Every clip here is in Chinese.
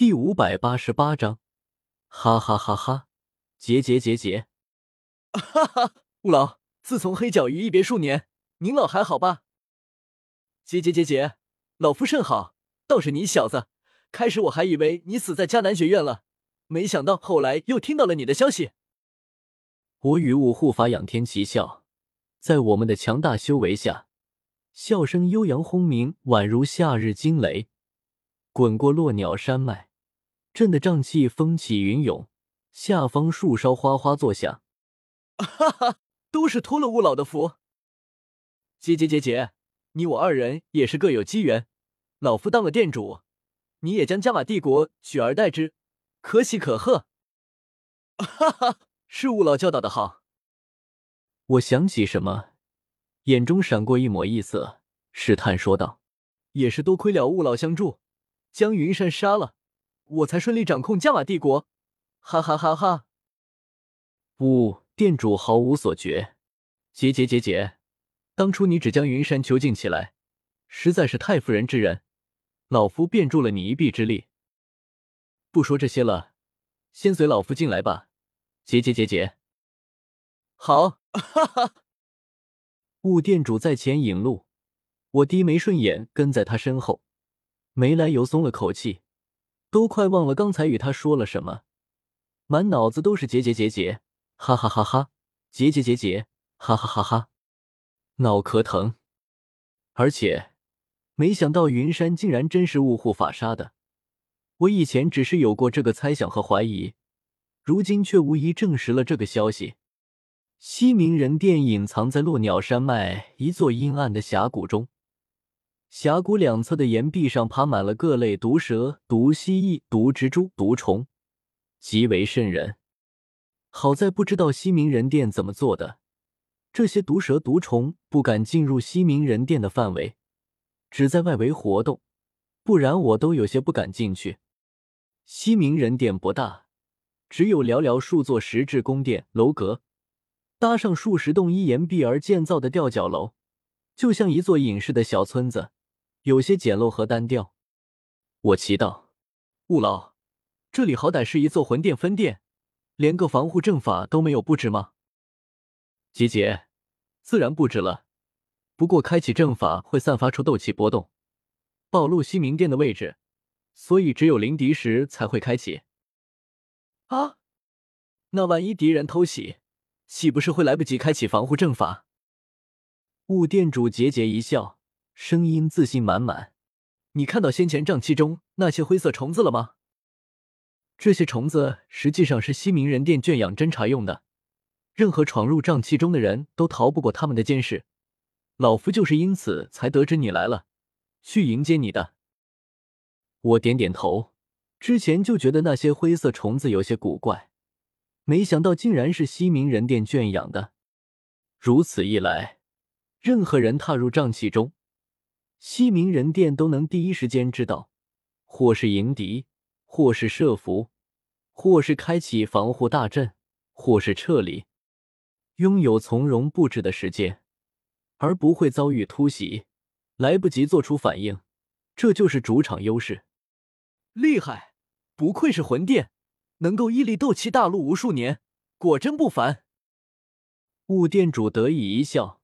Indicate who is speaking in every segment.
Speaker 1: 第五百八十八章，哈哈哈哈！结结结结！
Speaker 2: 哈哈，吴老，自从黑角鱼一别数年，您老还好吧？结结结结，老夫甚好。倒是你小子，开始我还以为你死在迦南学院了，没想到后来又听到了你的消息。
Speaker 1: 我与雾护法仰天齐笑，在我们的强大修为下，笑声悠扬轰鸣，宛如夏日惊雷，滚过落鸟山脉。震得瘴气风起云涌，下方树梢哗哗作响。
Speaker 2: 哈哈，都是托了雾老的福。姐姐姐姐，你我二人也是各有机缘。老夫当了店主，你也将加玛帝国取而代之，可喜可贺。哈哈，是雾老教导的好。
Speaker 1: 我想起什么，眼中闪过一抹异色，试探说道：“
Speaker 2: 也是多亏了雾老相助，将云山杀了。”我才顺利掌控加玛帝国，哈哈哈哈！
Speaker 1: 呜，店主毫无所觉。结结结结，当初你只将云山囚禁起来，实在是太妇人之仁，老夫便助了你一臂之力。不说这些了，先随老夫进来吧。结结结结，
Speaker 2: 好，哈哈！
Speaker 1: 雾店主在前引路，我低眉顺眼跟在他身后，没来由松了口气。都快忘了刚才与他说了什么，满脑子都是结结结结，哈哈哈哈，结结结结，哈哈哈哈，脑壳疼。而且没想到云山竟然真是雾护法杀的，我以前只是有过这个猜想和怀疑，如今却无疑证实了这个消息。西明人殿隐藏在落鸟山脉一座阴暗的峡谷中。峡谷两侧的岩壁上爬满了各类毒蛇、毒蜥蜴、毒蜘蛛、毒虫，极为瘆人。好在不知道西明人殿怎么做的，这些毒蛇、毒虫不敢进入西明人殿的范围，只在外围活动，不然我都有些不敢进去。西明人殿不大，只有寥寥数座石质宫殿楼阁，搭上数十栋依岩壁而建造的吊脚楼，就像一座隐士的小村子。有些简陋和单调，我祈祷，
Speaker 2: 雾老，这里好歹是一座魂殿分殿，连个防护阵法都没有布置吗？
Speaker 1: 吉杰，自然布置了，不过开启阵法会散发出斗气波动，暴露西明殿的位置，所以只有临敌时才会开启。
Speaker 2: 啊，那万一敌人偷袭，岂不是会来不及开启防护阵法？
Speaker 1: 雾店主桀桀一笑。声音自信满满，
Speaker 2: 你看到先前瘴气中那些灰色虫子了吗？
Speaker 1: 这些虫子实际上是西明人殿圈养侦察用的，任何闯入瘴气中的人都逃不过他们的监视。老夫就是因此才得知你来了，去迎接你的。我点点头，之前就觉得那些灰色虫子有些古怪，没想到竟然是西明人殿圈养的。如此一来，任何人踏入瘴气中。西明人殿都能第一时间知道，或是迎敌，或是设伏，或是开启防护大阵，或是撤离，拥有从容布置的时间，而不会遭遇突袭，来不及做出反应，这就是主场优势。
Speaker 2: 厉害，不愧是魂殿，能够屹立斗气大陆无数年，果真不凡。
Speaker 1: 雾殿主得意一笑，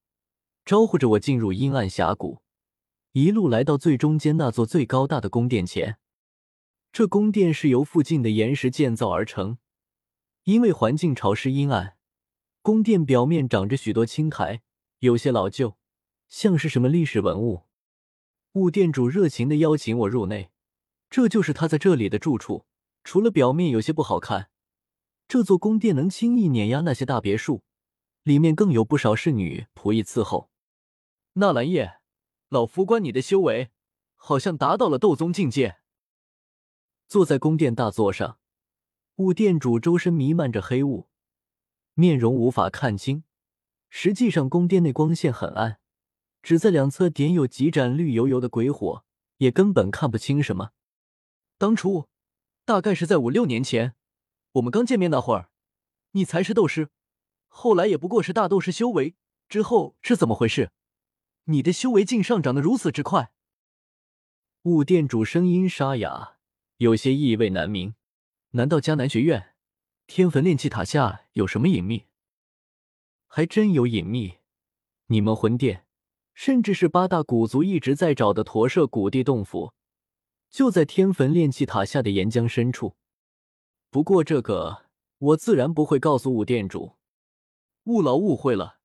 Speaker 1: 招呼着我进入阴暗峡谷。一路来到最中间那座最高大的宫殿前，这宫殿是由附近的岩石建造而成。因为环境潮湿阴暗，宫殿表面长着许多青苔，有些老旧，像是什么历史文物。雾店主热情的邀请我入内，这就是他在这里的住处。除了表面有些不好看，这座宫殿能轻易碾压那些大别墅，里面更有不少侍女仆役伺候。
Speaker 2: 纳兰叶。老夫观你的修为，好像达到了斗宗境界。
Speaker 1: 坐在宫殿大座上，雾殿主周身弥漫着黑雾，面容无法看清。实际上，宫殿内光线很暗，只在两侧点有几盏绿油油的鬼火，也根本看不清什么。
Speaker 2: 当初，大概是在五六年前，我们刚见面那会儿，你才是斗师，后来也不过是大斗师修为。之后是怎么回事？你的修为竟上涨的如此之快！
Speaker 1: 雾店主声音沙哑，有些意味难明。
Speaker 2: 难道迦南学院、天坟炼气塔下有什么隐秘？
Speaker 1: 还真有隐秘。你们魂殿，甚至是八大古族一直在找的驼舍古地洞府，就在天坟炼气塔下的岩浆深处。不过这个我自然不会告诉五殿主。
Speaker 2: 雾老误会了，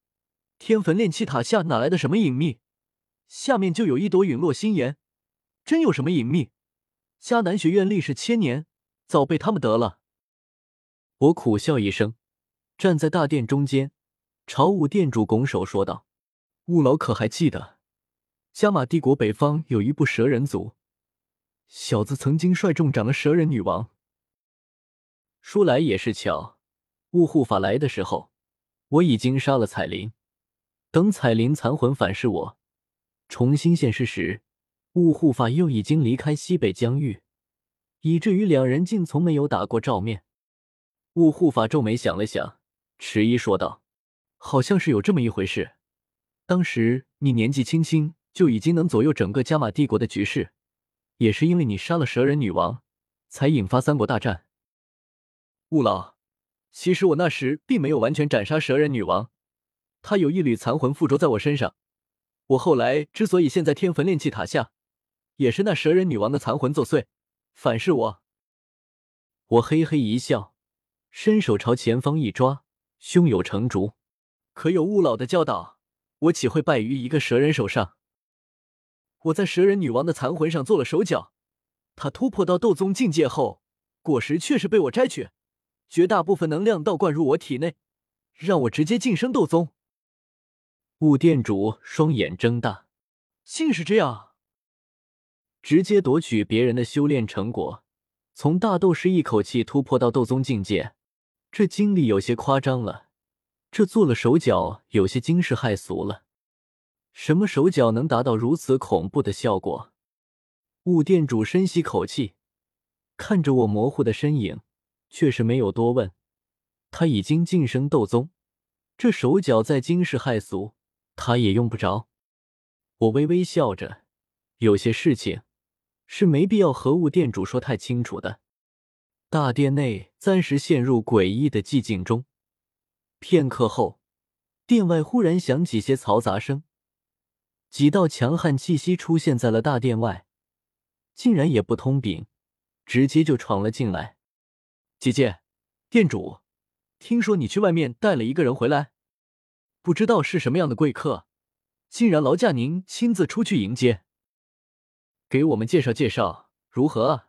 Speaker 2: 天坟炼气塔下哪来的什么隐秘？下面就有一朵陨落心岩，真有什么隐秘？迦南学院历史千年，早被他们得了。
Speaker 1: 我苦笑一声，站在大殿中间，朝五殿主拱手说道：“
Speaker 2: 雾老可还记得，加玛帝国北方有一部蛇人族，小子曾经率众斩了蛇人女王。
Speaker 1: 说来也是巧，雾护法来的时候，我已经杀了彩铃。等彩铃残魂反噬我。”重新现世时，雾护法又已经离开西北疆域，以至于两人竟从没有打过照面。雾护法皱眉想了想，迟疑说道：“
Speaker 2: 好像是有这么一回事。当时你年纪轻轻就已经能左右整个加玛帝国的局势，也是因为你杀了蛇人女王，才引发三国大战。”雾老，其实我那时并没有完全斩杀蛇人女王，他有一缕残魂附着在我身上。我后来之所以陷在天坟炼气塔下，也是那蛇人女王的残魂作祟，反噬我。
Speaker 1: 我嘿嘿一笑，伸手朝前方一抓，胸有成竹。
Speaker 2: 可有雾老的教导，我岂会败于一个蛇人手上？我在蛇人女王的残魂上做了手脚，她突破到斗宗境界后，果实却是被我摘取，绝大部分能量倒灌入我体内，让我直接晋升斗宗。
Speaker 1: 雾店主双眼睁大，
Speaker 2: 竟是这样，
Speaker 1: 直接夺取别人的修炼成果，从大斗师一口气突破到斗宗境界，这经历有些夸张了。这做了手脚，有些惊世骇俗了。什么手脚能达到如此恐怖的效果？雾店主深吸口气，看着我模糊的身影，却是没有多问。他已经晋升斗宗，这手脚再惊世骇俗。他也用不着。我微微笑着，有些事情是没必要和物店主说太清楚的。大殿内暂时陷入诡异的寂静中。片刻后，殿外忽然响起些嘈杂声，几道强悍气息出现在了大殿外，竟然也不通禀，直接就闯了进来。
Speaker 2: 姐姐，店主，听说你去外面带了一个人回来。不知道是什么样的贵客，竟然劳驾您亲自出去迎接，给我们介绍介绍如何啊？